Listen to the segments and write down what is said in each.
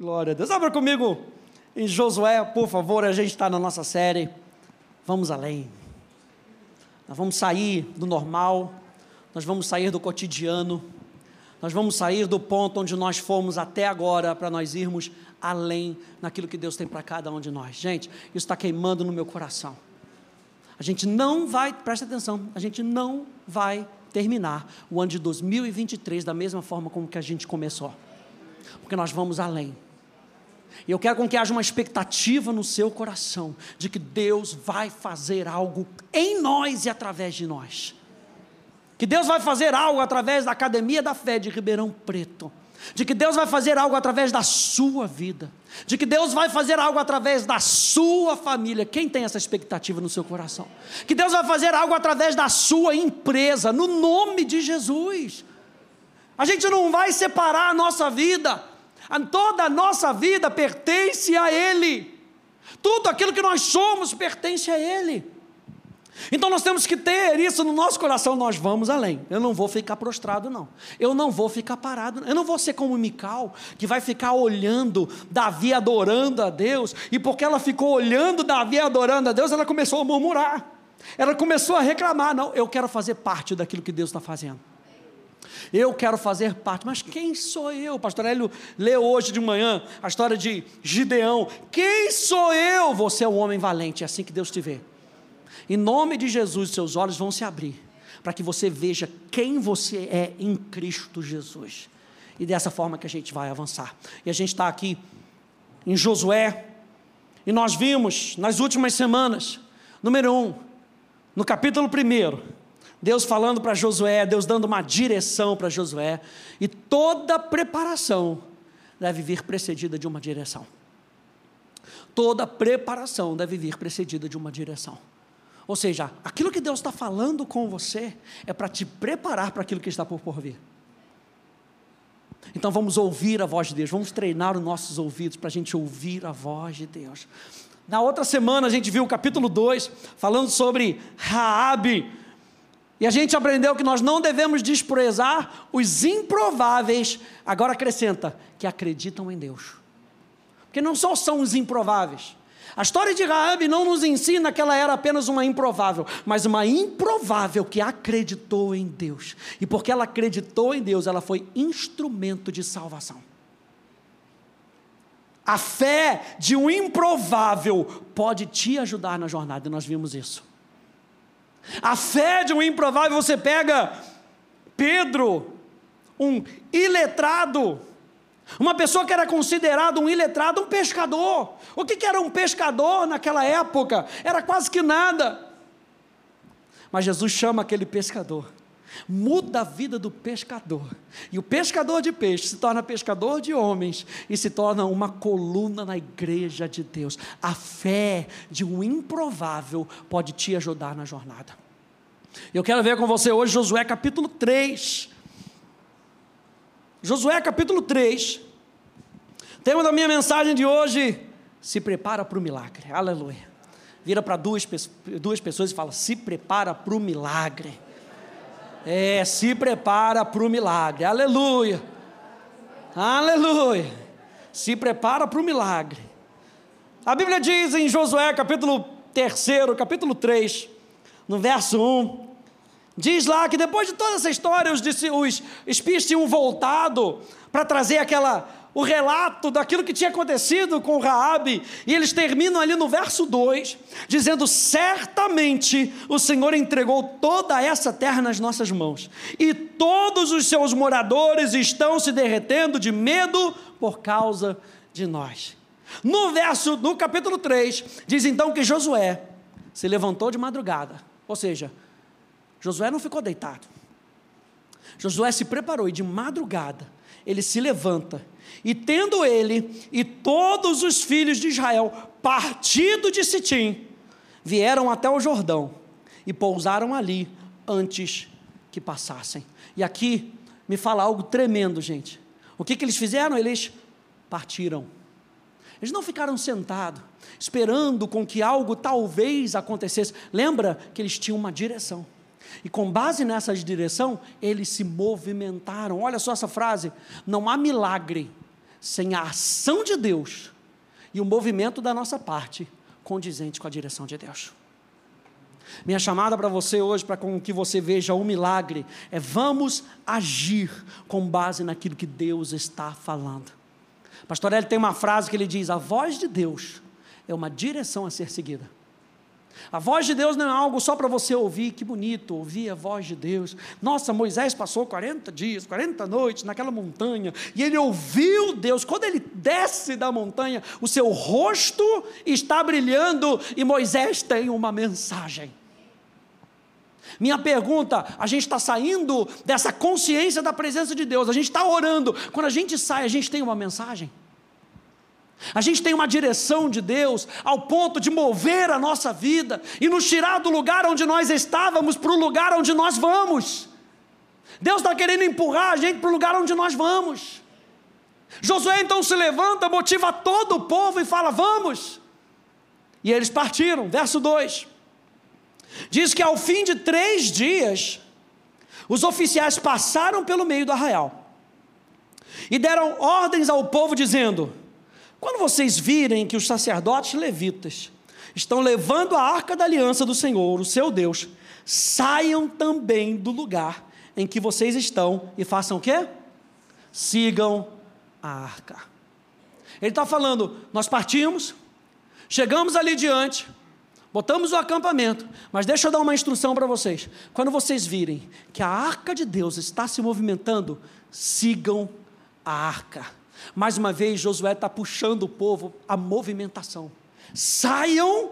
Glória a Deus. Abra comigo em Josué, por favor, a gente está na nossa série. Vamos além. Nós vamos sair do normal, nós vamos sair do cotidiano, nós vamos sair do ponto onde nós fomos até agora para nós irmos além naquilo que Deus tem para cada um de nós. Gente, isso está queimando no meu coração. A gente não vai, presta atenção, a gente não vai terminar o ano de 2023 da mesma forma como que a gente começou. Porque nós vamos além. E eu quero com que haja uma expectativa no seu coração de que Deus vai fazer algo em nós e através de nós. Que Deus vai fazer algo através da Academia da Fé de Ribeirão Preto. De que Deus vai fazer algo através da sua vida. De que Deus vai fazer algo através da sua família. Quem tem essa expectativa no seu coração? Que Deus vai fazer algo através da sua empresa, no nome de Jesus. A gente não vai separar a nossa vida Toda a nossa vida pertence a Ele. Tudo aquilo que nós somos pertence a Ele. Então nós temos que ter isso no nosso coração, nós vamos além. Eu não vou ficar prostrado, não. Eu não vou ficar parado. Eu não vou ser como Mical, que vai ficar olhando Davi adorando a Deus, e porque ela ficou olhando Davi adorando a Deus, ela começou a murmurar. Ela começou a reclamar. Não, eu quero fazer parte daquilo que Deus está fazendo. Eu quero fazer parte, mas quem sou eu? Pastor Hélio leu hoje de manhã a história de Gideão. Quem sou eu? Você é um homem valente, é assim que Deus te vê. Em nome de Jesus, seus olhos vão se abrir para que você veja quem você é em Cristo Jesus. E dessa forma que a gente vai avançar. E a gente está aqui em Josué, e nós vimos nas últimas semanas, número um, no capítulo 1, Deus falando para Josué, Deus dando uma direção para Josué, e toda preparação deve vir precedida de uma direção. Toda preparação deve vir precedida de uma direção. Ou seja, aquilo que Deus está falando com você é para te preparar para aquilo que está por, vir. Então vamos ouvir a voz de Deus, vamos treinar os nossos ouvidos para a gente ouvir a voz de Deus. Na outra semana a gente viu o capítulo 2, falando sobre Raabe, e a gente aprendeu que nós não devemos desprezar os improváveis, agora acrescenta, que acreditam em Deus. Porque não só são os improváveis. A história de Raabe não nos ensina que ela era apenas uma improvável, mas uma improvável que acreditou em Deus. E porque ela acreditou em Deus, ela foi instrumento de salvação. A fé de um improvável pode te ajudar na jornada, e nós vimos isso. A fé de um improvável, você pega Pedro, um iletrado, uma pessoa que era considerado um iletrado, um pescador. O que, que era um pescador naquela época? Era quase que nada. Mas Jesus chama aquele pescador, muda a vida do pescador. E o pescador de peixe se torna pescador de homens e se torna uma coluna na igreja de Deus. A fé de um improvável pode te ajudar na jornada. Eu quero ver com você hoje Josué capítulo 3. Josué capítulo 3. Tema da minha mensagem de hoje: se prepara para o milagre. Aleluia. Vira para duas, duas pessoas e fala: se prepara para o milagre. É, se prepara para o milagre. Aleluia. Aleluia. Se prepara para o milagre. A Bíblia diz em Josué capítulo 3, capítulo 3, no verso 1, diz lá que depois de toda essa história, os, os espias tinham voltado para trazer aquela o relato daquilo que tinha acontecido com Raabe, e eles terminam ali no verso 2, dizendo: "Certamente o Senhor entregou toda essa terra nas nossas mãos, e todos os seus moradores estão se derretendo de medo por causa de nós." No verso, no capítulo 3, diz então que Josué se levantou de madrugada, ou seja, Josué não ficou deitado. Josué se preparou e de madrugada ele se levanta. E tendo ele e todos os filhos de Israel partido de Sitim, vieram até o Jordão e pousaram ali antes que passassem. E aqui me fala algo tremendo, gente. O que, que eles fizeram? Eles partiram. Eles não ficaram sentados, esperando com que algo talvez acontecesse. Lembra que eles tinham uma direção. E com base nessa direção, eles se movimentaram. Olha só essa frase: não há milagre sem a ação de Deus e o movimento da nossa parte condizente com a direção de Deus. Minha chamada para você hoje, para que você veja o milagre, é vamos agir com base naquilo que Deus está falando. Pastor tem uma frase que ele diz: a voz de Deus é uma direção a ser seguida. A voz de Deus não é algo só para você ouvir, que bonito, ouvir a voz de Deus. Nossa, Moisés passou 40 dias, 40 noites naquela montanha, e ele ouviu Deus. Quando ele desce da montanha, o seu rosto está brilhando, e Moisés tem uma mensagem. Minha pergunta: a gente está saindo dessa consciência da presença de Deus, a gente está orando, quando a gente sai, a gente tem uma mensagem? A gente tem uma direção de Deus ao ponto de mover a nossa vida e nos tirar do lugar onde nós estávamos para o lugar onde nós vamos. Deus está querendo empurrar a gente para o lugar onde nós vamos. Josué então se levanta, motiva todo o povo e fala: Vamos. E eles partiram. Verso 2: Diz que ao fim de três dias, os oficiais passaram pelo meio do arraial e deram ordens ao povo, dizendo: quando vocês virem que os sacerdotes levitas estão levando a arca da aliança do Senhor, o seu Deus, saiam também do lugar em que vocês estão e façam o quê? Sigam a arca. Ele está falando: nós partimos, chegamos ali diante, botamos o acampamento, mas deixa eu dar uma instrução para vocês. Quando vocês virem que a arca de Deus está se movimentando, sigam a arca. Mais uma vez, Josué está puxando o povo à movimentação. Saiam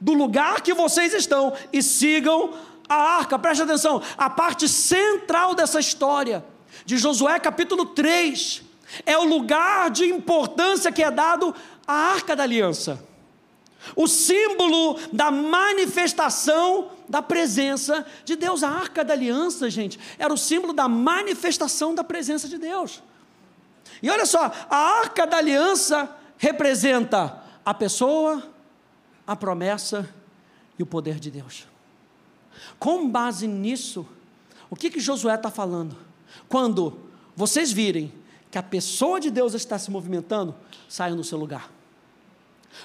do lugar que vocês estão e sigam a arca. Preste atenção, a parte central dessa história, de Josué capítulo 3, é o lugar de importância que é dado à arca da aliança. O símbolo da manifestação da presença de Deus. A arca da aliança, gente, era o símbolo da manifestação da presença de Deus. E olha só, a arca da aliança representa a pessoa, a promessa e o poder de Deus. Com base nisso, o que, que Josué está falando? Quando vocês virem que a pessoa de Deus está se movimentando, saiam do seu lugar.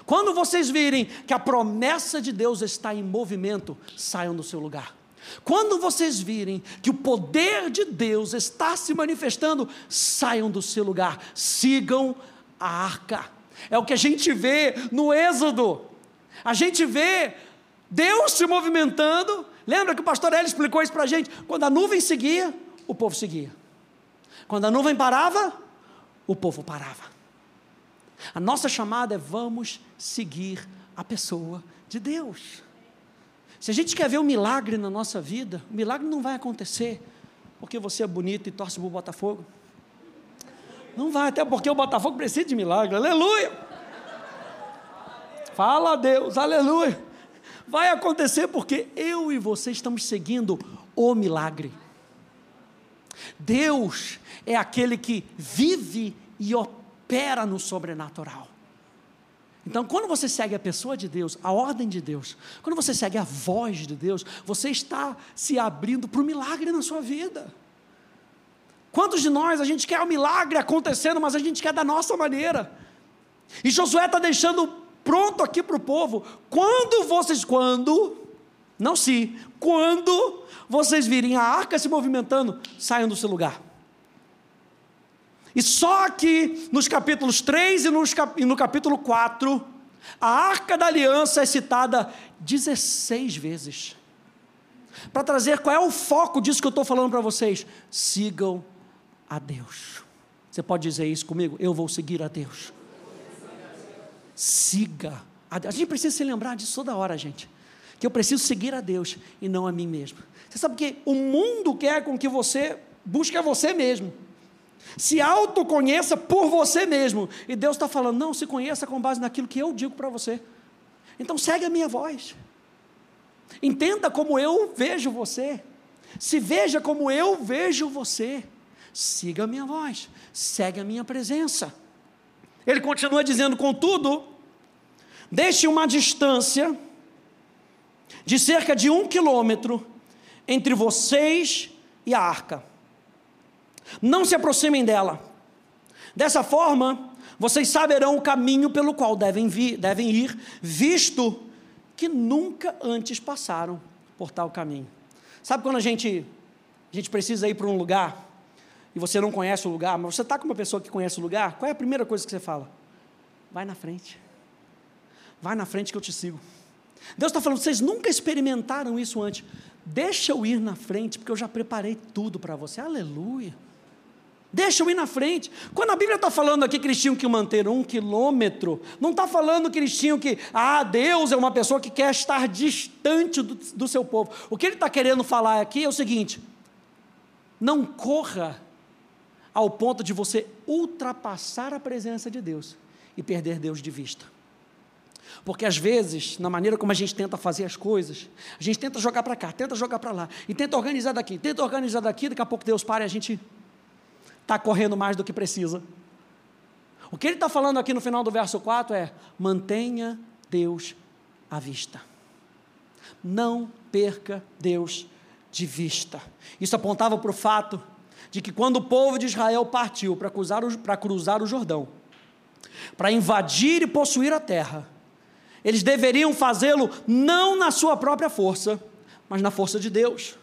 Quando vocês virem que a promessa de Deus está em movimento, saiam do seu lugar. Quando vocês virem que o poder de Deus está se manifestando, saiam do seu lugar, sigam a arca. É o que a gente vê no Êxodo. A gente vê Deus se movimentando. Lembra que o pastor Eli explicou isso para a gente? Quando a nuvem seguia, o povo seguia. Quando a nuvem parava, o povo parava. A nossa chamada é vamos seguir a pessoa de Deus. Se a gente quer ver um milagre na nossa vida, o milagre não vai acontecer porque você é bonito e torce para o Botafogo. Não vai, até porque o Botafogo precisa de milagre, aleluia. Fala a Deus, aleluia. Vai acontecer porque eu e você estamos seguindo o milagre. Deus é aquele que vive e opera no sobrenatural. Então, quando você segue a pessoa de Deus, a ordem de Deus, quando você segue a voz de Deus, você está se abrindo para o milagre na sua vida. Quantos de nós a gente quer o um milagre acontecendo, mas a gente quer da nossa maneira? E Josué está deixando pronto aqui para o povo. Quando vocês, quando, não se, quando vocês virem a arca se movimentando, saiam do seu lugar. E só aqui nos capítulos 3 e, no capítulo 4, a arca da aliança é citada 16 vezes. Para trazer qual é o foco disso que eu estou falando para vocês. Sigam a Deus. Você pode dizer isso comigo? Eu vou seguir a Deus. Siga a Deus. A gente precisa se lembrar disso toda hora, gente. Que eu preciso seguir a Deus e não a mim mesmo. Você sabe que o mundo quer com que você busque a você mesmo. Se autoconheça por você mesmo. E Deus está falando: não, se conheça com base naquilo que eu digo para você. Então segue a minha voz. Entenda como eu vejo você. Se veja como eu vejo você. Siga a minha voz. Segue a minha presença. Ele continua dizendo: contudo, deixe uma distância de cerca de um quilômetro entre vocês e a arca não se aproximem dela, Dessa forma, vocês saberão o caminho pelo qual devem, vir, devem ir, visto que nunca antes passaram por tal caminho. Sabe quando a gente, a gente precisa ir para um lugar e você não conhece o lugar, mas você está com uma pessoa que conhece o lugar, qual é a primeira coisa que você fala? Vai na frente. Vai na frente que eu te sigo. Deus está falando, vocês nunca experimentaram isso antes. Deixa eu ir na frente, porque eu já preparei tudo para você. Aleluia. Deixa eu ir na frente. Quando a Bíblia está falando aqui que eles tinham que manter um quilômetro, não está falando que eles tinham que, ah, Deus é uma pessoa que quer estar distante do, do seu povo. O que ele está querendo falar aqui é o seguinte: não corra ao ponto de você ultrapassar a presença de Deus e perder Deus de vista. Porque às vezes, na maneira como a gente tenta fazer as coisas, a gente tenta jogar para cá, tenta jogar para lá, e tenta organizar daqui, tenta organizar daqui, daqui a pouco Deus para e a gente está correndo mais do que precisa. O que ele está falando aqui no final do verso 4 é: mantenha Deus à vista. Não perca Deus de vista. Isso apontava para o fato de que quando o povo de Israel partiu para cruzar o, para cruzar o Jordão, para invadir e possuir a terra, eles deveriam fazê-lo não na sua própria força, mas na força de Deus,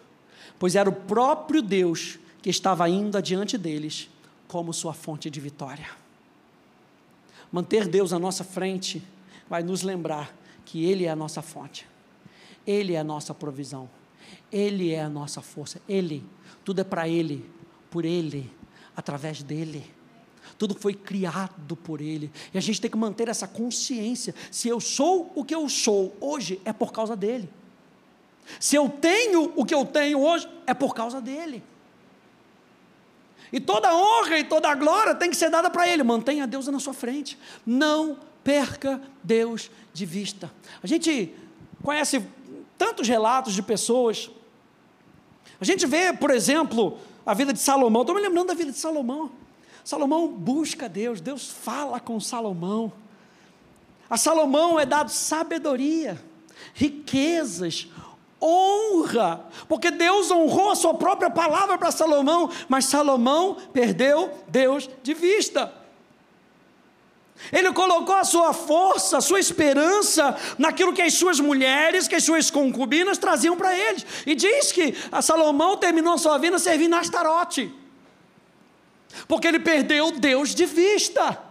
pois era o próprio Deus que estava indo adiante deles como sua fonte de vitória. Manter Deus à nossa frente vai nos lembrar que Ele é a nossa fonte, Ele é a nossa provisão, Ele é a nossa força, Ele, tudo é para Ele, por Ele, através dEle. Tudo foi criado por Ele. E a gente tem que manter essa consciência. Se eu sou o que eu sou hoje, é por causa dele. Se eu tenho o que eu tenho hoje, é por causa dele. E toda honra e toda glória tem que ser dada para Ele. Mantenha Deus na sua frente. Não perca Deus de vista. A gente conhece tantos relatos de pessoas. A gente vê, por exemplo, a vida de Salomão. Estou me lembrando da vida de Salomão. Salomão busca Deus, Deus fala com Salomão. A Salomão é dado sabedoria, riquezas, honra, porque Deus honrou a sua própria palavra para Salomão, mas Salomão perdeu Deus de vista. Ele colocou a sua força, a sua esperança naquilo que as suas mulheres, que as suas concubinas traziam para eles. E diz que Salomão terminou a sua vida servindo a Astarote, porque ele perdeu Deus de vista.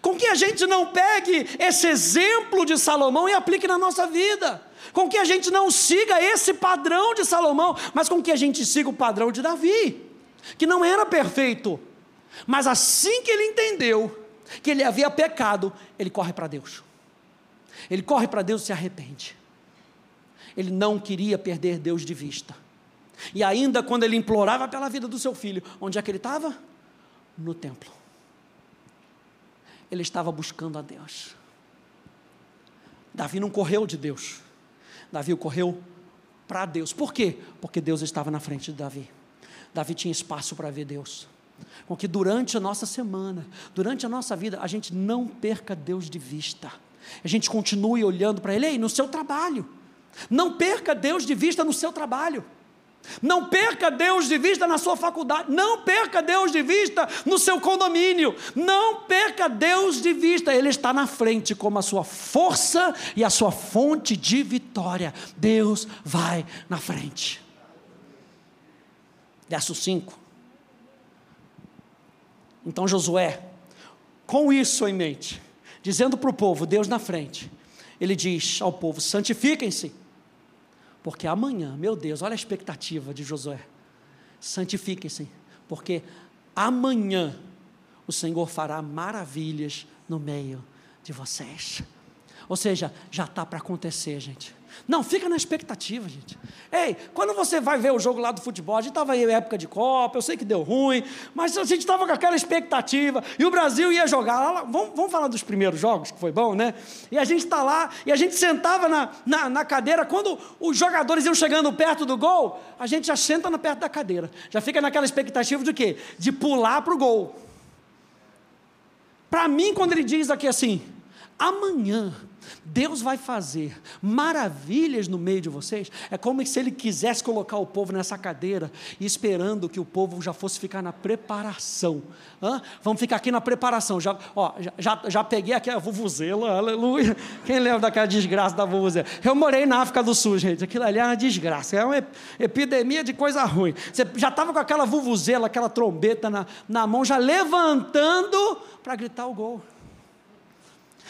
Com que a gente não pegue esse exemplo de Salomão e aplique na nossa vida com que a gente não siga esse padrão de Salomão, mas com que a gente siga o padrão de Davi, que não era perfeito, mas assim que ele entendeu que ele havia pecado, ele corre para Deus. Ele corre para Deus e se arrepende. Ele não queria perder Deus de vista. E ainda quando ele implorava pela vida do seu filho, onde é que ele estava? No templo. Ele estava buscando a Deus. Davi não correu de Deus. Davi correu para Deus. Por quê? Porque Deus estava na frente de Davi. Davi tinha espaço para ver Deus. Com que durante a nossa semana, durante a nossa vida, a gente não perca Deus de vista. A gente continue olhando para Ele, Ei, no seu trabalho. Não perca Deus de vista no seu trabalho. Não perca Deus de vista na sua faculdade, não perca Deus de vista no seu condomínio, não perca Deus de vista, Ele está na frente como a sua força e a sua fonte de vitória. Deus vai na frente. Verso 5. Então Josué, com isso em mente, dizendo para o povo, Deus na frente, ele diz ao povo: santifiquem-se porque amanhã, meu Deus, olha a expectativa de Josué. Santifiquem-se, porque amanhã o Senhor fará maravilhas no meio de vocês. Ou seja, já está para acontecer, gente. Não, fica na expectativa, gente. Ei, quando você vai ver o jogo lá do futebol, a gente estava em época de Copa, eu sei que deu ruim, mas a gente estava com aquela expectativa, e o Brasil ia jogar. Lá, vamos, vamos falar dos primeiros jogos, que foi bom, né? E a gente está lá, e a gente sentava na, na, na, cadeira, quando os jogadores iam chegando perto do gol, a gente já senta na perto da cadeira. Já fica naquela expectativa de quê? De pular para o gol. Para mim, quando ele diz aqui assim, amanhã Deus vai fazer maravilhas no meio de vocês, é como se Ele quisesse colocar o povo nessa cadeira, esperando que o povo já fosse ficar na preparação. Hã? Vamos ficar aqui na preparação. Já, ó, já, já peguei aqui a vuvuzela, aleluia. Quem lembra daquela desgraça da vuvuzela? Eu morei na África do Sul, gente. Aquilo ali é uma desgraça, é uma epidemia de coisa ruim. Você já estava com aquela vuvuzela, aquela trombeta na, na mão, já levantando para gritar o gol.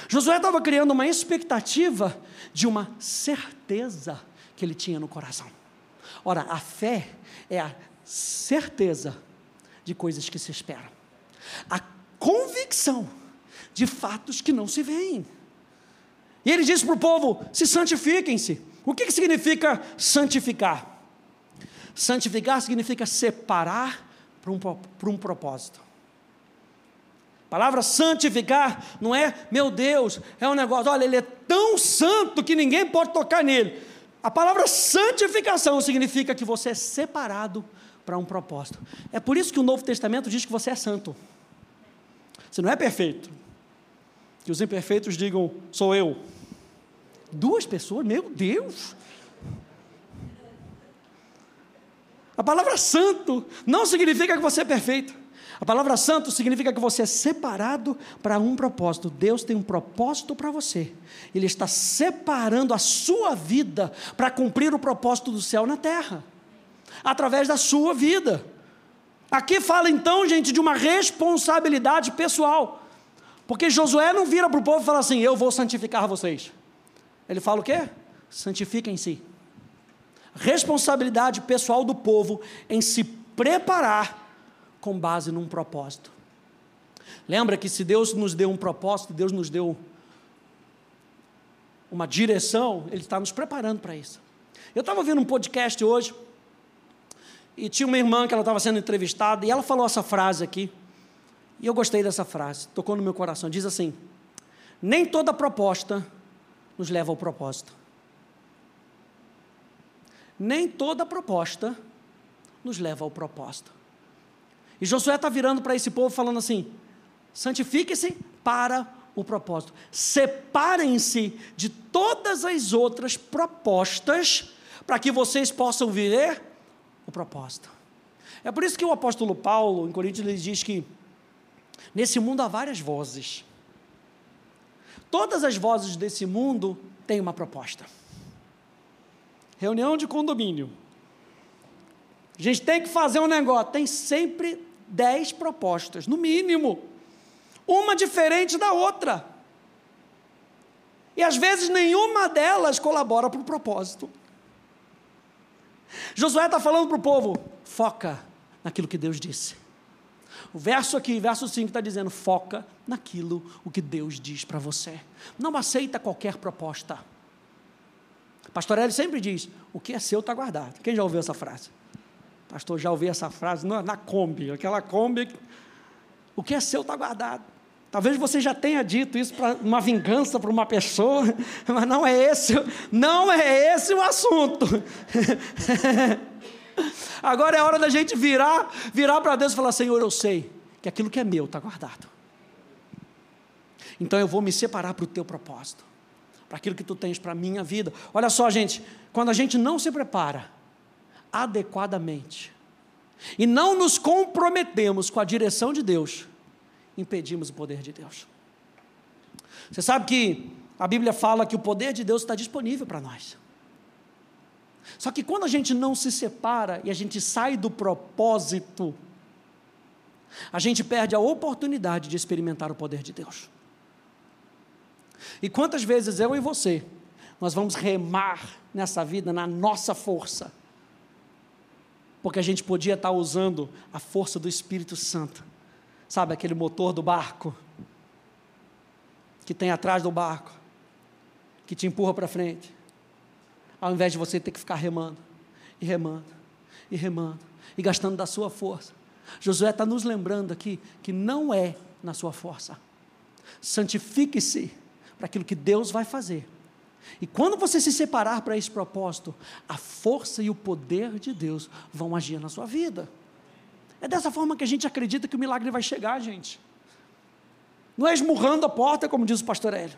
Josué estava criando uma expectativa de uma certeza que ele tinha no coração. Ora, a fé é a certeza de coisas que se esperam, a convicção de fatos que não se veem. E ele disse para o povo: se santifiquem-se. O que, que significa santificar? Santificar significa separar para um, para um propósito palavra santificar não é, meu Deus, é um negócio, olha, ele é tão santo que ninguém pode tocar nele. A palavra santificação significa que você é separado para um propósito. É por isso que o Novo Testamento diz que você é santo. Você não é perfeito. Que os imperfeitos digam, sou eu. Duas pessoas, meu Deus. A palavra santo não significa que você é perfeito. A palavra santo significa que você é separado para um propósito. Deus tem um propósito para você. Ele está separando a sua vida para cumprir o propósito do céu na terra, através da sua vida. Aqui fala então, gente, de uma responsabilidade pessoal. Porque Josué não vira para o povo e fala assim: Eu vou santificar vocês. Ele fala o quê? Santifiquem-se. Responsabilidade pessoal do povo em se preparar com base num propósito. Lembra que se Deus nos deu um propósito, Deus nos deu uma direção, Ele está nos preparando para isso. Eu estava vendo um podcast hoje, e tinha uma irmã que ela estava sendo entrevistada, e ela falou essa frase aqui, e eu gostei dessa frase, tocou no meu coração. Diz assim: Nem toda proposta nos leva ao propósito. Nem toda proposta nos leva ao propósito. E Josué está virando para esse povo falando assim: santifique-se para o propósito. Separem-se de todas as outras propostas para que vocês possam viver o propósito. É por isso que o apóstolo Paulo, em Coríntios, ele diz que nesse mundo há várias vozes. Todas as vozes desse mundo têm uma proposta. Reunião de condomínio. A gente tem que fazer um negócio. Tem sempre dez propostas, no mínimo. Uma diferente da outra. E às vezes nenhuma delas colabora para o propósito. Josué está falando para o povo: foca naquilo que Deus disse. O verso aqui, verso 5, está dizendo: foca naquilo o que Deus diz para você. Não aceita qualquer proposta. Pastor Eli sempre diz: o que é seu está guardado. Quem já ouviu essa frase? Pastor, já ouvi essa frase na, na Kombi, aquela Kombi, o que é seu está guardado. Talvez você já tenha dito isso para uma vingança para uma pessoa, mas não é esse, não é esse o assunto. Agora é hora da gente virar, virar para Deus e falar: Senhor, eu sei que aquilo que é meu está guardado. Então eu vou me separar para o teu propósito, para aquilo que tu tens para a minha vida. Olha só, gente, quando a gente não se prepara, adequadamente e não nos comprometemos com a direção de Deus, impedimos o poder de Deus. Você sabe que a Bíblia fala que o poder de Deus está disponível para nós. Só que quando a gente não se separa e a gente sai do propósito, a gente perde a oportunidade de experimentar o poder de Deus. E quantas vezes eu e você, nós vamos remar nessa vida na nossa força, porque a gente podia estar usando a força do Espírito Santo. Sabe aquele motor do barco que tem atrás do barco, que te empurra para frente, ao invés de você ter que ficar remando, e remando, e remando, e gastando da sua força. Josué está nos lembrando aqui que não é na sua força. Santifique-se para aquilo que Deus vai fazer e quando você se separar para esse propósito, a força e o poder de Deus vão agir na sua vida. É dessa forma que a gente acredita que o milagre vai chegar, gente. Não é esmurrando a porta, como diz o pastor Hélio.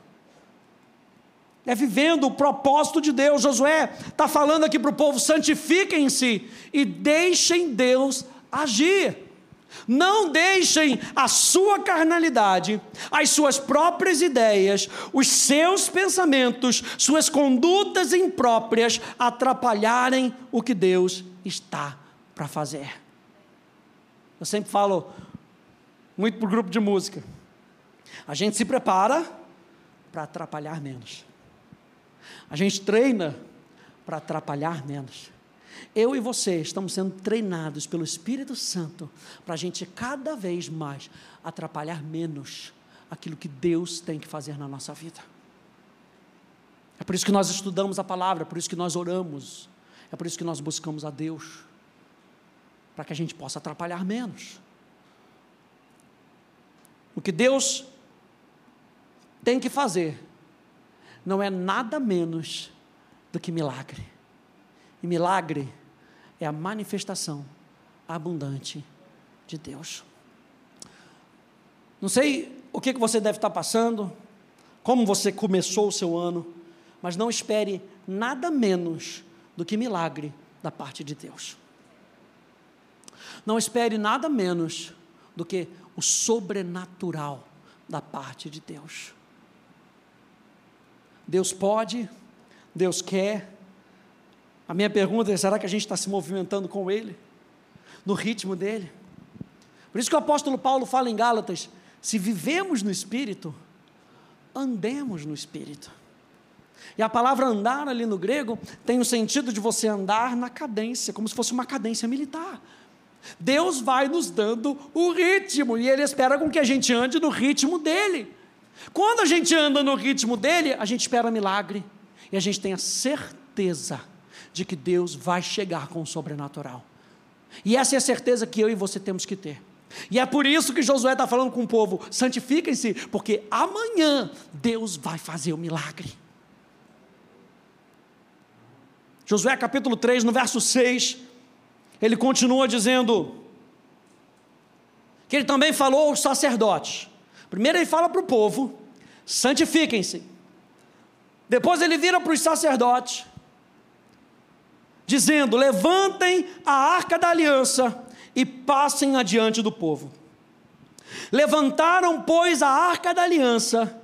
é vivendo o propósito de Deus. Josué está falando aqui para o povo: santifiquem-se e deixem Deus agir. Não deixem a sua carnalidade, as suas próprias ideias, os seus pensamentos, suas condutas impróprias atrapalharem o que Deus está para fazer. Eu sempre falo muito para o grupo de música. A gente se prepara para atrapalhar menos. A gente treina para atrapalhar menos. Eu e você estamos sendo treinados pelo Espírito Santo para a gente cada vez mais atrapalhar menos aquilo que Deus tem que fazer na nossa vida. É por isso que nós estudamos a palavra, é por isso que nós oramos, é por isso que nós buscamos a Deus, para que a gente possa atrapalhar menos. O que Deus tem que fazer não é nada menos do que milagre. E milagre é a manifestação abundante de Deus. Não sei o que você deve estar passando, como você começou o seu ano, mas não espere nada menos do que milagre da parte de Deus. Não espere nada menos do que o sobrenatural da parte de Deus. Deus pode, Deus quer. A minha pergunta é: será que a gente está se movimentando com Ele? No ritmo dele? Por isso que o apóstolo Paulo fala em Gálatas: se vivemos no Espírito, andemos no Espírito. E a palavra andar ali no grego tem o sentido de você andar na cadência, como se fosse uma cadência militar. Deus vai nos dando o ritmo e Ele espera com que a gente ande no ritmo dele. Quando a gente anda no ritmo dele, a gente espera milagre e a gente tem a certeza de que Deus vai chegar com o sobrenatural. E essa é a certeza que eu e você temos que ter. E é por isso que Josué está falando com o povo: santifiquem-se, porque amanhã Deus vai fazer o milagre. Josué capítulo 3, no verso 6, ele continua dizendo que ele também falou aos sacerdotes. Primeiro ele fala para o povo: santifiquem-se. Depois ele vira para os sacerdotes, dizendo: levantem a arca da aliança e passem adiante do povo. Levantaram, pois, a arca da aliança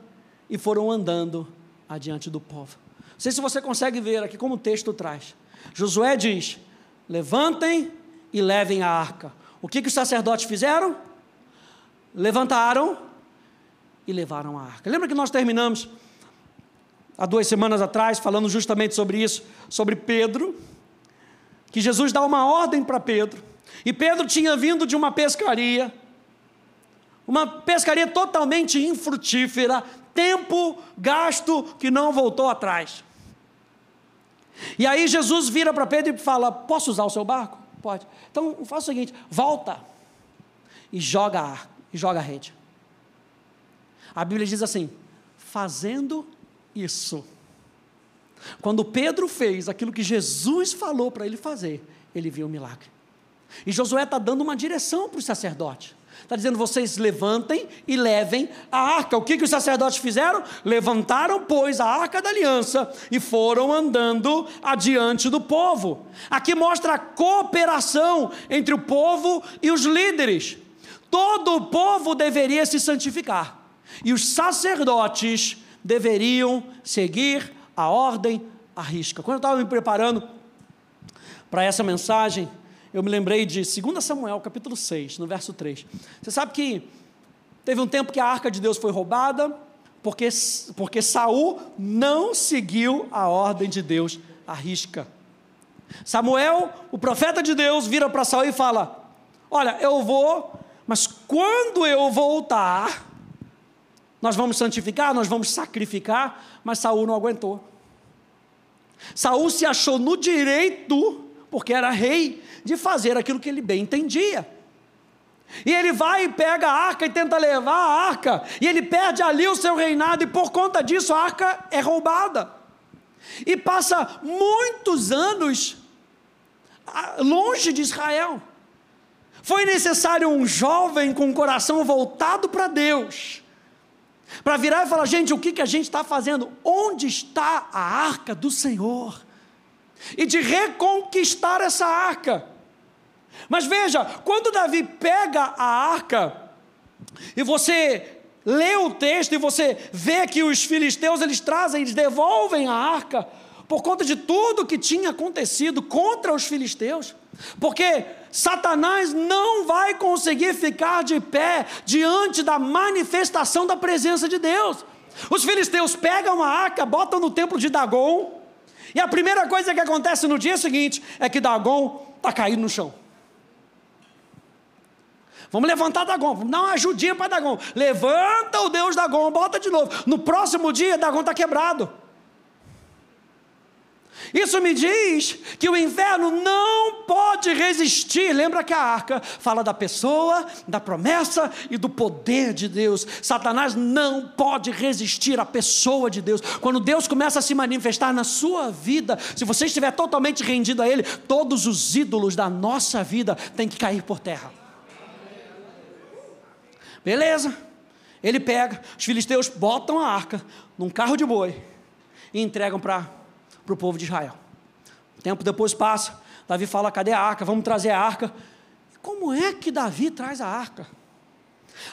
e foram andando adiante do povo. Não sei se você consegue ver aqui como o texto traz. Josué diz: levantem e levem a arca. O que, que os sacerdotes fizeram? Levantaram e levaram a arca. Lembra que nós terminamos há duas semanas atrás falando justamente sobre isso, sobre Pedro, que Jesus dá uma ordem para Pedro, e Pedro tinha vindo de uma pescaria, uma pescaria totalmente infrutífera, tempo gasto que não voltou atrás. E aí Jesus vira para Pedro e fala: Posso usar o seu barco? Pode. Então faça o seguinte: volta e joga a, e joga a rede. A Bíblia diz assim: fazendo isso. Quando Pedro fez aquilo que Jesus falou para ele fazer, ele viu o milagre. E Josué está dando uma direção para os sacerdotes. Está dizendo: vocês levantem e levem a arca. O que, que os sacerdotes fizeram? Levantaram, pois, a arca da aliança e foram andando adiante do povo. Aqui mostra a cooperação entre o povo e os líderes. Todo o povo deveria se santificar e os sacerdotes deveriam seguir a ordem à risca. Quando eu estava me preparando para essa mensagem, eu me lembrei de 2 Samuel, capítulo 6, no verso 3. Você sabe que teve um tempo que a arca de Deus foi roubada, porque, porque Saul não seguiu a ordem de Deus à risca. Samuel, o profeta de Deus, vira para Saul e fala: Olha, eu vou, mas quando eu voltar, nós vamos santificar, nós vamos sacrificar, mas Saul não aguentou. Saul se achou no direito, porque era rei, de fazer aquilo que ele bem entendia. E ele vai e pega a arca e tenta levar a arca, e ele perde ali o seu reinado, e por conta disso a arca é roubada. E passa muitos anos longe de Israel. Foi necessário um jovem com o coração voltado para Deus para virar e falar: gente, o que, que a gente está fazendo? Onde está a arca do Senhor? E de reconquistar essa arca. Mas veja, quando Davi pega a arca, e você lê o texto e você vê que os filisteus eles trazem, eles devolvem a arca, por conta de tudo que tinha acontecido contra os filisteus, porque Satanás não vai conseguir ficar de pé diante da manifestação da presença de Deus. Os filisteus pegam a arca, botam no templo de Dagon, e a primeira coisa que acontece no dia seguinte é que Dagon está caído no chão. Vamos levantar Dagon, vamos dar uma ajudinha para Dagon. Levanta o Deus Dagon, bota de novo. No próximo dia, Dagon está quebrado. Isso me diz que o inferno não pode resistir. Lembra que a arca fala da pessoa, da promessa e do poder de Deus. Satanás não pode resistir à pessoa de Deus. Quando Deus começa a se manifestar na sua vida, se você estiver totalmente rendido a Ele, todos os ídolos da nossa vida têm que cair por terra. Beleza? Ele pega, os filisteus botam a arca num carro de boi e entregam para para o povo de Israel. O tempo depois passa, Davi fala: cadê a arca? Vamos trazer a arca. Como é que Davi traz a arca?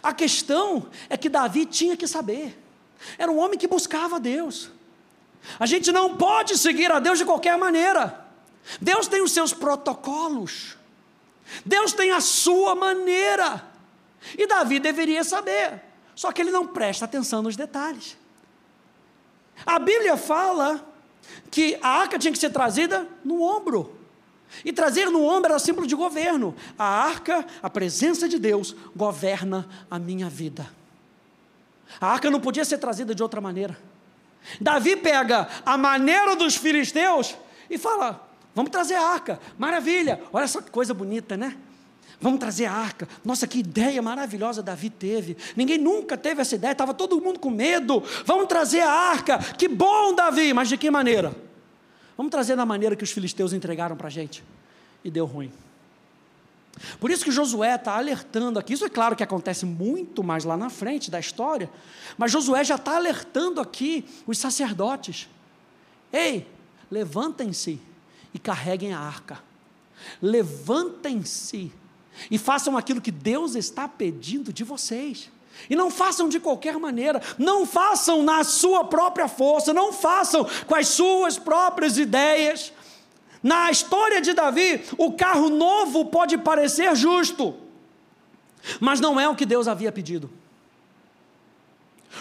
A questão é que Davi tinha que saber. Era um homem que buscava Deus. A gente não pode seguir a Deus de qualquer maneira. Deus tem os seus protocolos. Deus tem a sua maneira. E Davi deveria saber. Só que ele não presta atenção nos detalhes. A Bíblia fala que a arca tinha que ser trazida no ombro. E trazer no ombro era símbolo de governo. A arca, a presença de Deus, governa a minha vida. A arca não podia ser trazida de outra maneira. Davi pega a maneira dos filisteus e fala: Vamos trazer a arca, maravilha, olha que coisa bonita, né? Vamos trazer a arca. Nossa, que ideia maravilhosa Davi teve. Ninguém nunca teve essa ideia, estava todo mundo com medo. Vamos trazer a arca. Que bom, Davi, mas de que maneira? Vamos trazer da maneira que os filisteus entregaram para a gente. E deu ruim. Por isso que Josué está alertando aqui. Isso é claro que acontece muito mais lá na frente da história, mas Josué já está alertando aqui os sacerdotes. Ei, levantem-se e carreguem a arca. Levantem-se e façam aquilo que Deus está pedindo de vocês. E não façam de qualquer maneira, não façam na sua própria força, não façam com as suas próprias ideias. Na história de Davi, o carro novo pode parecer justo, mas não é o que Deus havia pedido.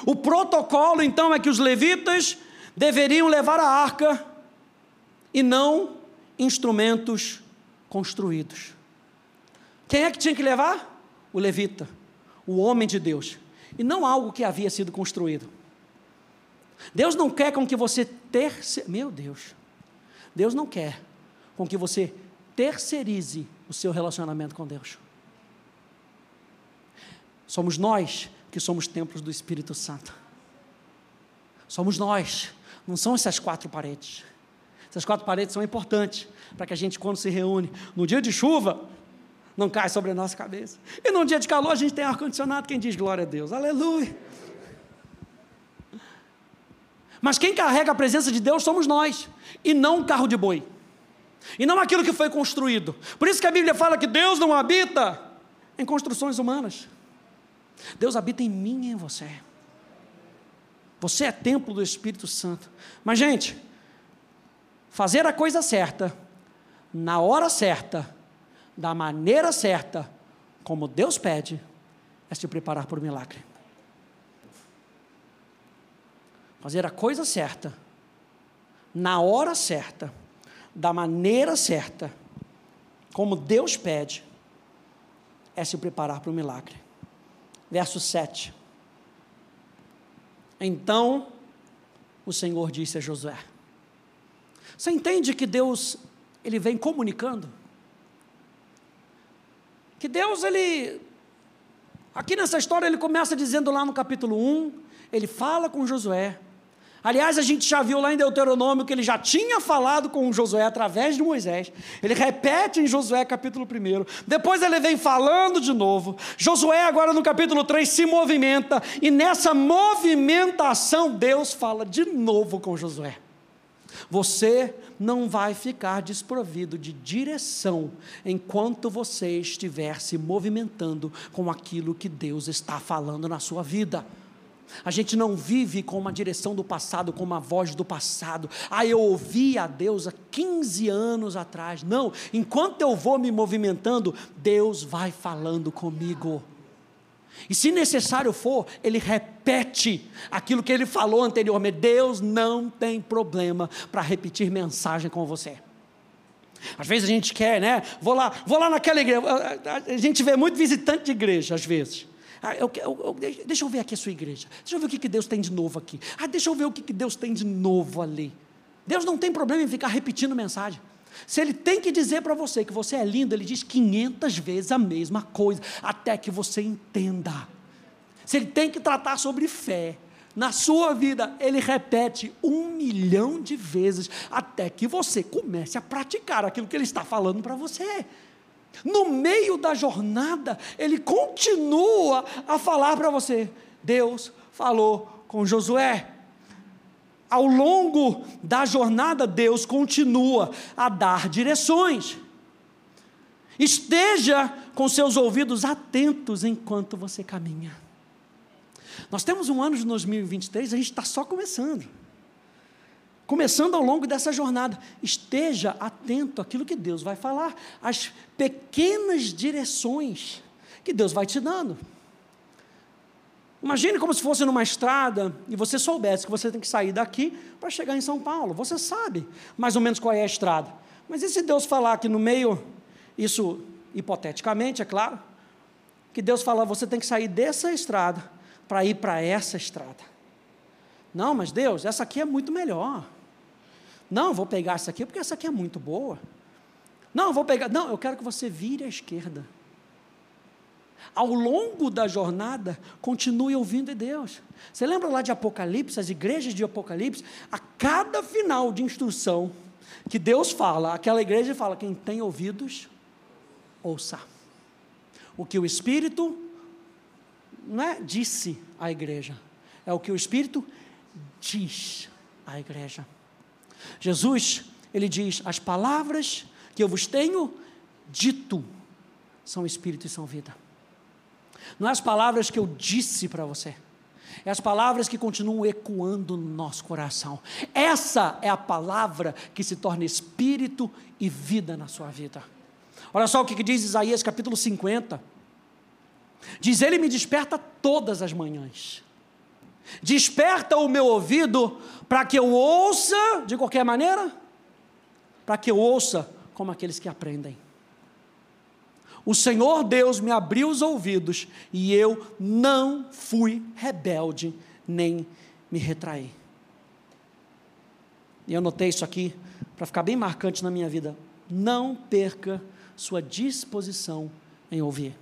O protocolo então é que os levitas deveriam levar a arca e não instrumentos construídos. Quem é que tinha que levar? O levita, o homem de Deus, e não algo que havia sido construído. Deus não quer com que você terceirize, meu Deus, Deus não quer com que você terceirize o seu relacionamento com Deus. Somos nós que somos templos do Espírito Santo. Somos nós, não são essas quatro paredes. Essas quatro paredes são importantes para que a gente, quando se reúne, no dia de chuva, não cai sobre a nossa cabeça. E num dia de calor a gente tem ar-condicionado, quem diz glória a Deus? Aleluia. Mas quem carrega a presença de Deus somos nós, e não um carro de boi, e não aquilo que foi construído. Por isso que a Bíblia fala que Deus não habita em construções humanas, Deus habita em mim e em você. Você é templo do Espírito Santo. Mas, gente, fazer a coisa certa, na hora certa, da maneira certa, como Deus pede, é se preparar para o milagre. Fazer a coisa certa, na hora certa, da maneira certa, como Deus pede, é se preparar para o milagre. Verso 7. Então o Senhor disse a Josué: Você entende que Deus ele vem comunicando? Que Deus, ele. Aqui nessa história, ele começa dizendo lá no capítulo 1, ele fala com Josué, Aliás, a gente já viu lá em Deuteronômio que ele já tinha falado com Josué através de Moisés. Ele repete em Josué capítulo 1. Depois ele vem falando de novo. Josué, agora no capítulo 3, se movimenta. E nessa movimentação, Deus fala de novo com Josué. Você não vai ficar desprovido de direção enquanto você estiver se movimentando com aquilo que Deus está falando na sua vida. A gente não vive com uma direção do passado, com uma voz do passado. Ah, eu ouvi a Deus há 15 anos atrás. Não, enquanto eu vou me movimentando, Deus vai falando comigo. E se necessário for, ele repete aquilo que ele falou anteriormente. Deus não tem problema para repetir mensagem com você. Às vezes a gente quer, né? Vou lá, vou lá naquela igreja. A gente vê muito visitante de igreja, às vezes. Ah, eu, eu, eu, deixa eu ver aqui a sua igreja. Deixa eu ver o que, que Deus tem de novo aqui. Ah, deixa eu ver o que, que Deus tem de novo ali. Deus não tem problema em ficar repetindo mensagem. Se ele tem que dizer para você que você é lindo, ele diz 500 vezes a mesma coisa, até que você entenda. Se ele tem que tratar sobre fé, na sua vida, ele repete um milhão de vezes, até que você comece a praticar aquilo que ele está falando para você. No meio da jornada, ele continua a falar para você. Deus falou com Josué ao longo da jornada, Deus continua a dar direções. Esteja com seus ouvidos atentos enquanto você caminha. Nós temos um ano de 2023, a gente está só começando. Começando ao longo dessa jornada. Esteja atento àquilo que Deus vai falar, às pequenas direções que Deus vai te dando. Imagine como se fosse numa estrada e você soubesse que você tem que sair daqui para chegar em São Paulo. Você sabe mais ou menos qual é a estrada. Mas e se Deus falar que no meio, isso hipoteticamente, é claro, que Deus falar, você tem que sair dessa estrada para ir para essa estrada. Não, mas Deus, essa aqui é muito melhor. Não, vou pegar essa aqui porque essa aqui é muito boa. Não, vou pegar. Não, eu quero que você vire à esquerda ao longo da jornada, continue ouvindo de Deus. Você lembra lá de Apocalipse, as igrejas de Apocalipse? A cada final de instrução que Deus fala, aquela igreja fala: quem tem ouvidos, ouça. O que o Espírito não é disse à igreja, é o que o Espírito diz à igreja. Jesus, ele diz: as palavras que eu vos tenho dito são Espírito e são vida. Não é as palavras que eu disse para você. É as palavras que continuam ecoando no nosso coração. Essa é a palavra que se torna espírito e vida na sua vida. Olha só o que diz Isaías capítulo 50. Diz: Ele me desperta todas as manhãs. Desperta o meu ouvido para que eu ouça de qualquer maneira, para que eu ouça como aqueles que aprendem. O Senhor Deus me abriu os ouvidos e eu não fui rebelde, nem me retraí. E eu notei isso aqui para ficar bem marcante na minha vida. Não perca sua disposição em ouvir.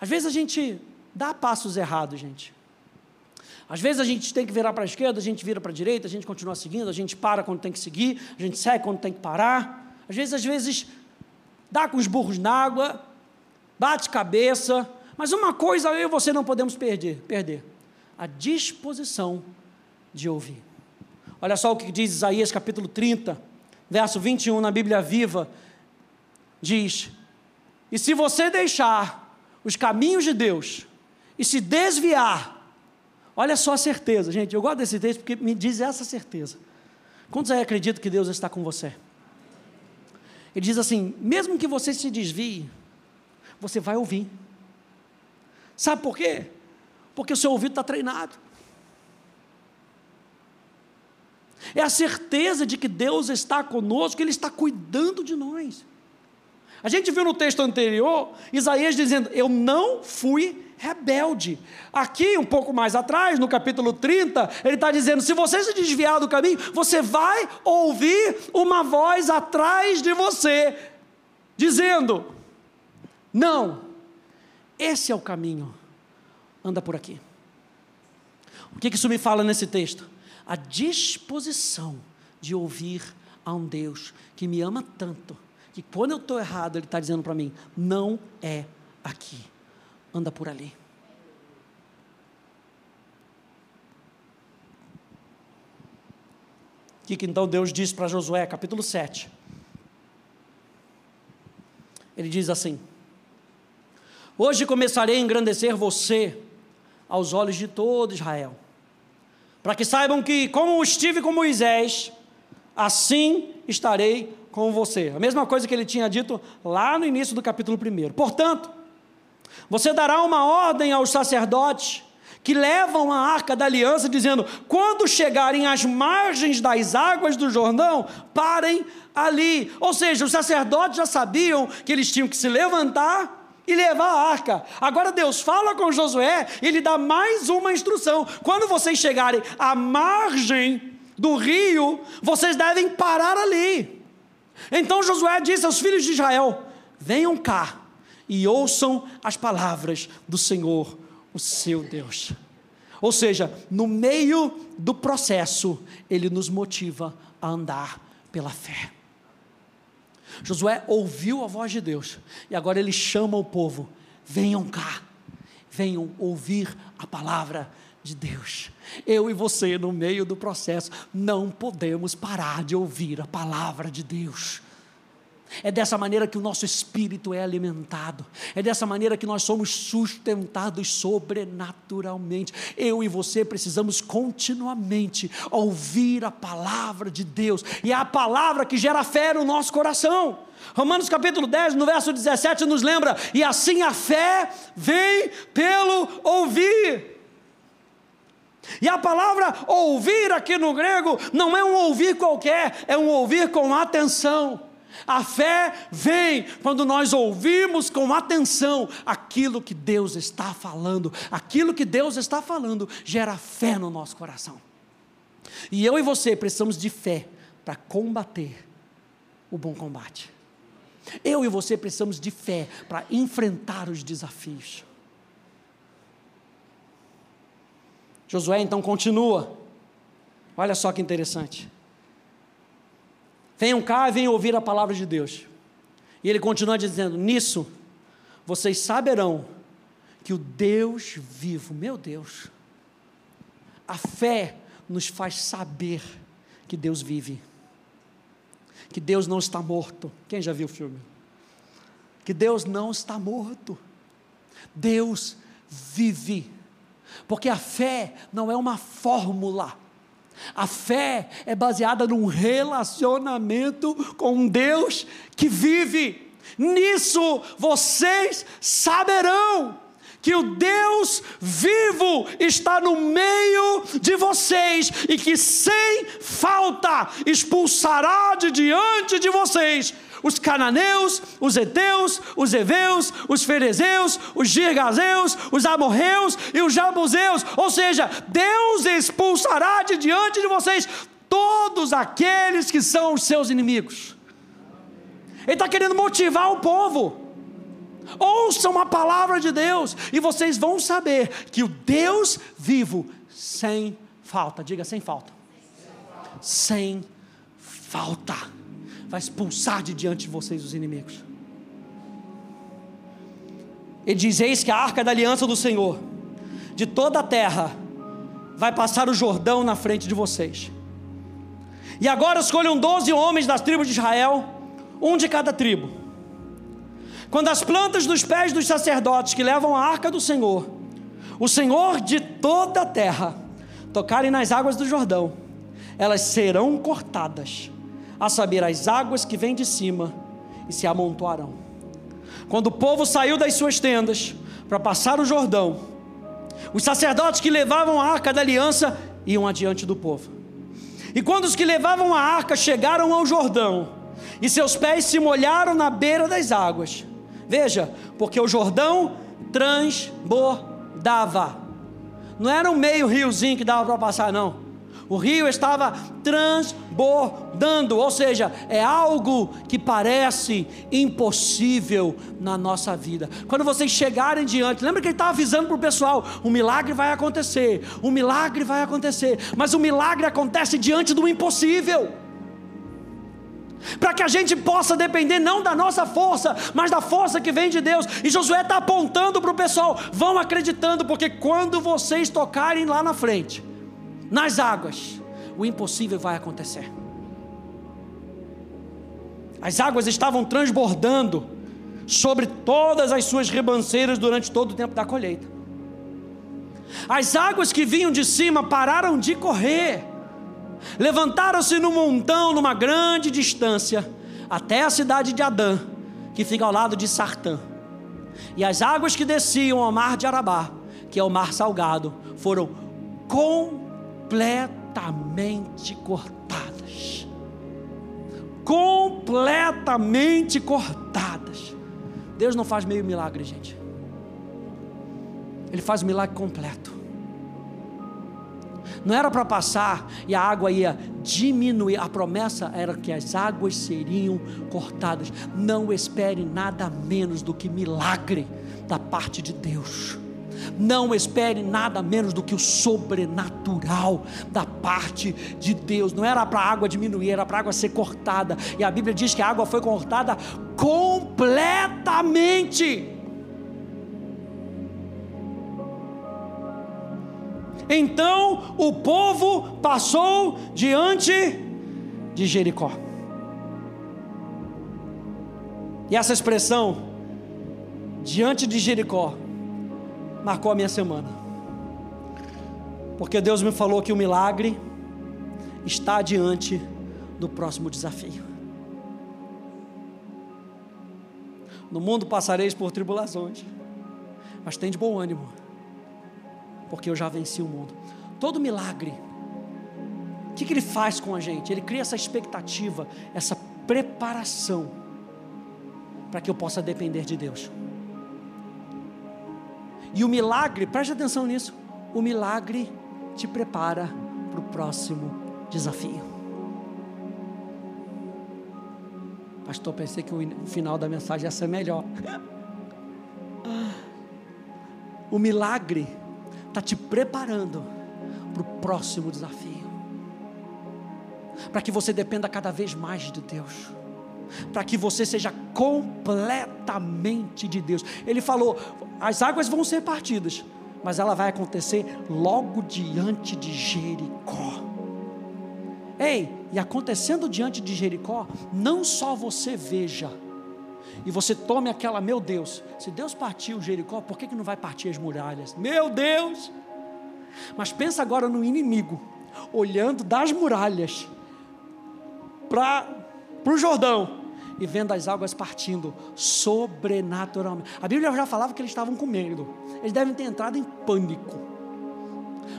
Às vezes a gente dá passos errados, gente. Às vezes a gente tem que virar para a esquerda, a gente vira para a direita, a gente continua seguindo, a gente para quando tem que seguir, a gente segue quando tem que parar. Às vezes, às vezes dá com os burros na água, bate cabeça, mas uma coisa eu e você não podemos perder, perder: a disposição de ouvir. Olha só o que diz Isaías capítulo 30, verso 21 na Bíblia Viva, diz: E se você deixar os caminhos de Deus e se desviar, olha só a certeza, gente, eu gosto desse texto porque me diz essa certeza. Quantos aí acreditam que Deus está com você? Ele diz assim: mesmo que você se desvie, você vai ouvir. Sabe por quê? Porque o seu ouvido está treinado. É a certeza de que Deus está conosco, Ele está cuidando de nós. A gente viu no texto anterior, Isaías dizendo: Eu não fui rebelde. Aqui, um pouco mais atrás, no capítulo 30, ele está dizendo: Se você se desviar do caminho, você vai ouvir uma voz atrás de você, dizendo: Não, esse é o caminho, anda por aqui. O que isso me fala nesse texto? a disposição de ouvir a um Deus que me ama tanto, que quando eu estou errado, Ele está dizendo para mim: não é aqui, anda por ali. O que, que então Deus diz para Josué, capítulo 7? Ele diz assim: Hoje começarei a engrandecer você aos olhos de todo Israel, para que saibam que, como estive com Moisés, assim estarei com você. A mesma coisa que ele tinha dito lá no início do capítulo 1. Portanto, você dará uma ordem aos sacerdotes que levam a arca da aliança, dizendo: quando chegarem às margens das águas do Jordão, parem ali. Ou seja, os sacerdotes já sabiam que eles tinham que se levantar e levar a arca. Agora Deus fala com Josué e ele dá mais uma instrução: quando vocês chegarem à margem do rio, vocês devem parar ali. Então Josué disse aos filhos de Israel: venham cá e ouçam as palavras do Senhor o seu Deus. Ou seja, no meio do processo, ele nos motiva a andar pela fé. Josué ouviu a voz de Deus e agora ele chama o povo: venham cá, venham ouvir a palavra de Deus. Eu e você, no meio do processo, não podemos parar de ouvir a palavra de Deus. É dessa maneira que o nosso espírito é alimentado. É dessa maneira que nós somos sustentados sobrenaturalmente. Eu e você precisamos continuamente ouvir a palavra de Deus. E é a palavra que gera fé no nosso coração. Romanos capítulo 10, no verso 17, nos lembra: e assim a fé vem pelo ouvir. E a palavra ouvir aqui no grego não é um ouvir qualquer, é um ouvir com atenção. A fé vem quando nós ouvimos com atenção aquilo que Deus está falando. Aquilo que Deus está falando gera fé no nosso coração. E eu e você precisamos de fé para combater o bom combate. Eu e você precisamos de fé para enfrentar os desafios. Josué então continua. Olha só que interessante. Venham cá e venham ouvir a palavra de Deus. E ele continua dizendo: Nisso vocês saberão que o Deus vivo, meu Deus, a fé nos faz saber que Deus vive, que Deus não está morto. Quem já viu o filme? Que Deus não está morto, Deus vive, porque a fé não é uma fórmula, a fé é baseada num relacionamento com um Deus que vive. Nisso vocês saberão que o Deus vivo está no meio de vocês e que sem falta expulsará de diante de vocês os cananeus, os heteus, os heveus, os ferezeus, os girgazeus, os amorreus e os jabuseus. Ou seja, Deus expulsará de diante de vocês todos aqueles que são os seus inimigos. Ele está querendo motivar o povo. Ouçam a palavra de Deus e vocês vão saber que o Deus vivo, sem falta, diga sem falta, sem falta vai expulsar de diante de vocês os inimigos. E diz: Eis que a arca da aliança do Senhor, de toda a terra, vai passar o Jordão na frente de vocês. E agora escolham doze homens das tribos de Israel, um de cada tribo. Quando as plantas dos pés dos sacerdotes que levam a arca do Senhor, o Senhor de toda a terra, tocarem nas águas do Jordão, elas serão cortadas a saber, as águas que vêm de cima e se amontoarão. Quando o povo saiu das suas tendas para passar o Jordão, os sacerdotes que levavam a arca da aliança iam adiante do povo. E quando os que levavam a arca chegaram ao Jordão, e seus pés se molharam na beira das águas, veja, porque o Jordão transbordava, não era um meio riozinho que dava para passar, não. O rio estava transbordando, ou seja, é algo que parece impossível na nossa vida. Quando vocês chegarem diante, lembra que ele estava avisando para o pessoal: o milagre vai acontecer, o milagre vai acontecer, mas o milagre acontece diante do impossível. Para que a gente possa depender não da nossa força, mas da força que vem de Deus. E Josué está apontando para o pessoal: vão acreditando, porque quando vocês tocarem lá na frente, nas águas, o impossível vai acontecer. As águas estavam transbordando sobre todas as suas ribanceiras durante todo o tempo da colheita. As águas que vinham de cima pararam de correr, levantaram-se num montão, numa grande distância, até a cidade de Adã, que fica ao lado de Sartã. E as águas que desciam ao mar de Arabá, que é o mar salgado, foram com completamente cortadas. Completamente cortadas. Deus não faz meio milagre, gente. Ele faz o milagre completo. Não era para passar e a água ia diminuir. A promessa era que as águas seriam cortadas. Não espere nada menos do que milagre da parte de Deus. Não espere nada menos do que o sobrenatural da parte de Deus. Não era para a água diminuir, era para a água ser cortada. E a Bíblia diz que a água foi cortada completamente. Então o povo passou diante de Jericó. E essa expressão, diante de Jericó, marcou a minha semana. Porque Deus me falou que o milagre está diante do próximo desafio. No mundo passareis por tribulações, mas tem de bom ânimo, porque eu já venci o mundo. Todo milagre, o que, que ele faz com a gente? Ele cria essa expectativa, essa preparação, para que eu possa depender de Deus. E o milagre, preste atenção nisso, o milagre te prepara para o próximo desafio. Pastor, pensei que o final da mensagem ia ser melhor. o milagre está te preparando para o próximo desafio. Para que você dependa cada vez mais de Deus para que você seja completamente de Deus. Ele falou: as águas vão ser partidas, mas ela vai acontecer logo diante de Jericó. Ei, e acontecendo diante de Jericó, não só você veja, e você tome aquela, meu Deus, se Deus partiu Jericó, por que, que não vai partir as muralhas? Meu Deus! Mas pensa agora no inimigo, olhando das muralhas para o Jordão, e vendo as águas partindo sobrenaturalmente. A Bíblia já falava que eles estavam com medo. Eles devem ter entrado em pânico.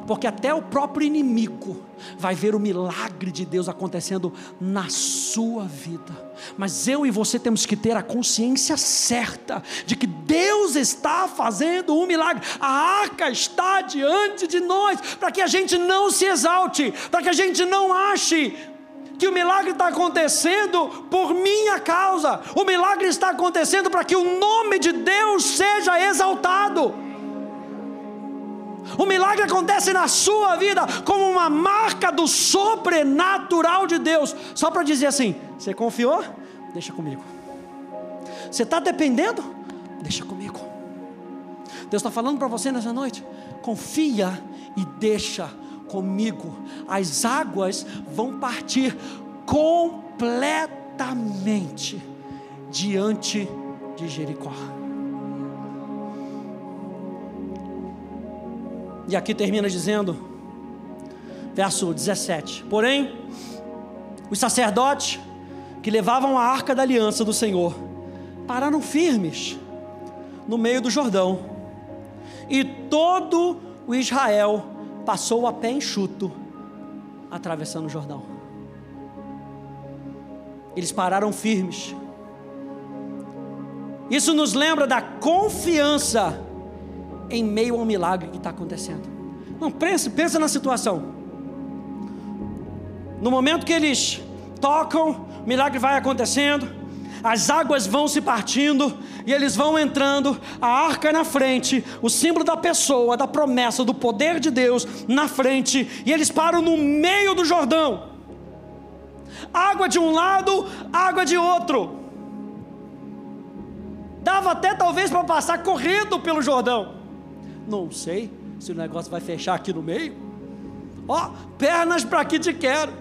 Porque até o próprio inimigo vai ver o milagre de Deus acontecendo na sua vida. Mas eu e você temos que ter a consciência certa de que Deus está fazendo um milagre. A arca está diante de nós, para que a gente não se exalte, para que a gente não ache que o milagre está acontecendo por minha causa, o milagre está acontecendo para que o nome de Deus seja exaltado. O milagre acontece na sua vida como uma marca do sobrenatural de Deus, só para dizer assim: você confiou? Deixa comigo. Você está dependendo? Deixa comigo. Deus está falando para você nessa noite: confia e deixa comigo as águas vão partir completamente diante de Jericó. E aqui termina dizendo, verso 17: Porém, os sacerdotes que levavam a arca da aliança do Senhor pararam firmes no meio do Jordão, e todo o Israel passou a pé enxuto, atravessando o Jordão. Eles pararam firmes. Isso nos lembra da confiança em meio ao milagre que está acontecendo. Não, pense, pensa na situação. no momento que eles tocam, o milagre vai acontecendo, as águas vão se partindo e eles vão entrando, a arca na frente, o símbolo da pessoa, da promessa, do poder de Deus na frente, e eles param no meio do Jordão. Água de um lado, água de outro. Dava até talvez para passar correndo pelo Jordão. Não sei se o negócio vai fechar aqui no meio. Ó, pernas para aqui te quero.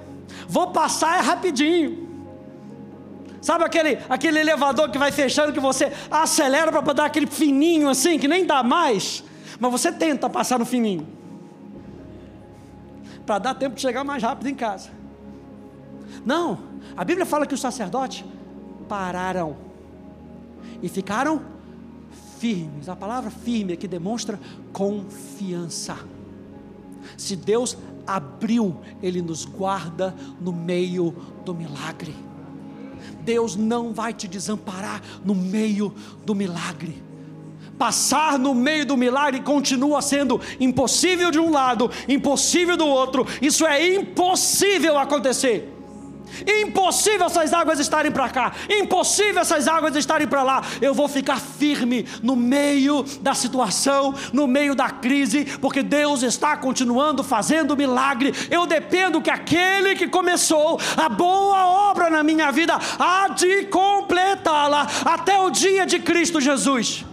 Vou passar é rapidinho. Sabe aquele, aquele elevador que vai fechando, que você acelera para dar aquele fininho assim, que nem dá mais, mas você tenta passar no fininho, para dar tempo de chegar mais rápido em casa. Não, a Bíblia fala que os sacerdotes pararam e ficaram firmes. A palavra firme aqui demonstra confiança. Se Deus abriu, Ele nos guarda no meio do milagre. Deus não vai te desamparar no meio do milagre. Passar no meio do milagre continua sendo impossível de um lado, impossível do outro. Isso é impossível acontecer. Impossível essas águas estarem para cá, impossível essas águas estarem para lá. Eu vou ficar firme no meio da situação, no meio da crise, porque Deus está continuando fazendo milagre. Eu dependo que aquele que começou a boa obra na minha vida há de completá-la até o dia de Cristo Jesus.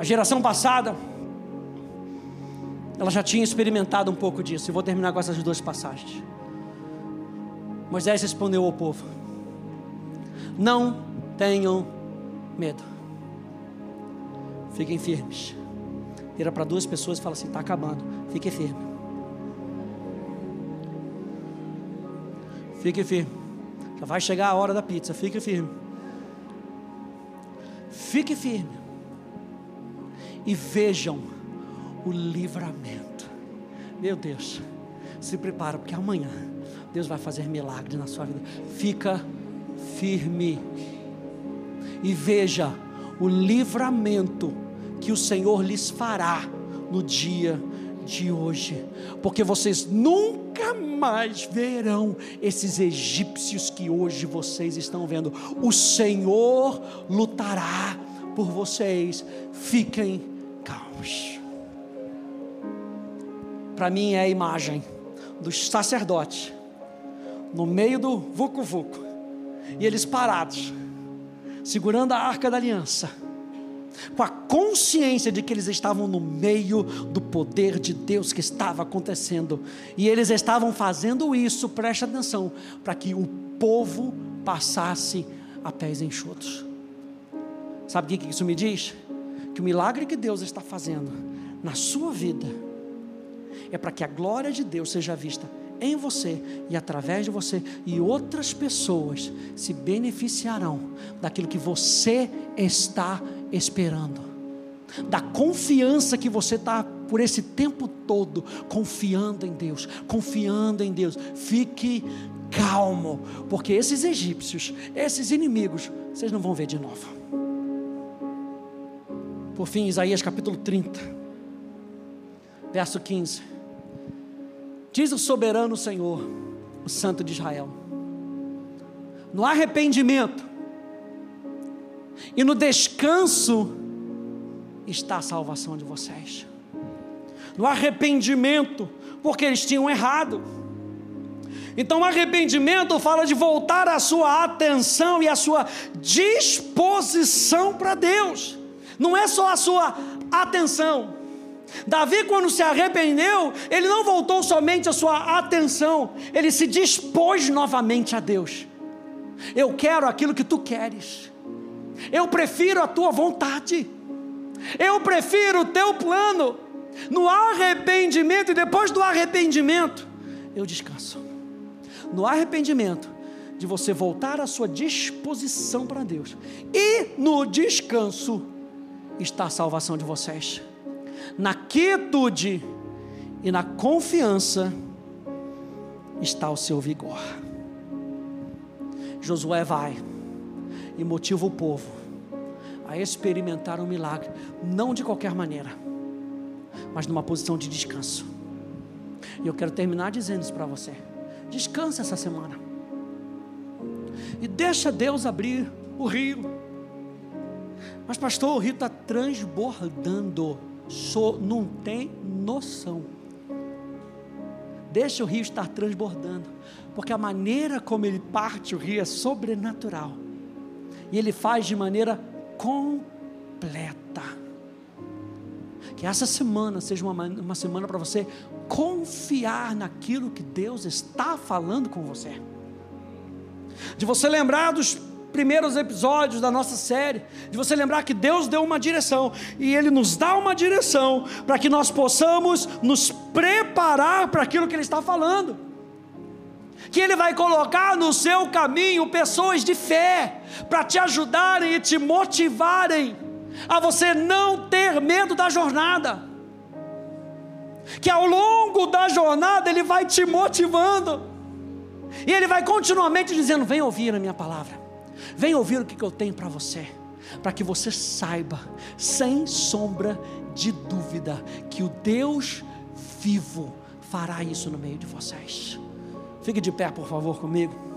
A geração passada, ela já tinha experimentado um pouco disso. E vou terminar com essas duas passagens. Moisés respondeu ao povo: Não tenham medo, fiquem firmes. Vira para duas pessoas e fala assim: Está acabando, fique firme. Fique firme. Já vai chegar a hora da pizza, fique firme. Fique firme e vejam o livramento. Meu Deus, se prepara, porque amanhã Deus vai fazer milagre na sua vida. Fica firme e veja o livramento que o Senhor lhes fará no dia de hoje, porque vocês nunca mais verão esses egípcios que hoje vocês estão vendo. O Senhor lutará por vocês. Fiquem calmos. Para mim é a imagem dos sacerdotes no meio do vucu vucu e eles parados, segurando a arca da aliança, com a consciência de que eles estavam no meio do poder de Deus que estava acontecendo, e eles estavam fazendo isso, preste atenção, para que o povo passasse a pés enxutos. Sabe o que isso me diz? Que o milagre que Deus está fazendo na sua vida é para que a glória de Deus seja vista em você e através de você, e outras pessoas se beneficiarão daquilo que você está esperando, da confiança que você está por esse tempo todo confiando em Deus, confiando em Deus. Fique calmo, porque esses egípcios, esses inimigos, vocês não vão ver de novo. Por fim, Isaías capítulo 30, verso 15. Diz o soberano Senhor, o Santo de Israel: no arrependimento e no descanso está a salvação de vocês. No arrependimento, porque eles tinham errado. Então, arrependimento fala de voltar a sua atenção e a sua disposição para Deus não é só a sua atenção. Davi, quando se arrependeu, ele não voltou somente a sua atenção, ele se dispôs novamente a Deus. Eu quero aquilo que tu queres, eu prefiro a tua vontade, eu prefiro o teu plano. No arrependimento e depois do arrependimento, eu descanso. No arrependimento, de você voltar a sua disposição para Deus, e no descanso, está a salvação de vocês. Na quietude e na confiança está o seu vigor. Josué vai e motiva o povo a experimentar um milagre, não de qualquer maneira, mas numa posição de descanso. E eu quero terminar dizendo isso para você. Descansa essa semana. E deixa Deus abrir o rio. Mas, pastor, o rio está transbordando. So, não tem noção. Deixa o rio estar transbordando. Porque a maneira como ele parte o rio é sobrenatural. E ele faz de maneira completa. Que essa semana seja uma, uma semana para você confiar naquilo que Deus está falando com você. De você lembrar dos primeiros episódios da nossa série, de você lembrar que Deus deu uma direção e Ele nos dá uma direção para que nós possamos nos preparar para aquilo que Ele está falando. Que Ele vai colocar no seu caminho pessoas de fé para te ajudarem e te motivarem a você não ter medo da jornada. Que ao longo da jornada Ele vai te motivando, e Ele vai continuamente dizendo: Vem ouvir a minha palavra. Vem ouvir o que eu tenho para você, para que você saiba, sem sombra de dúvida, que o Deus vivo fará isso no meio de vocês. Fique de pé, por favor, comigo.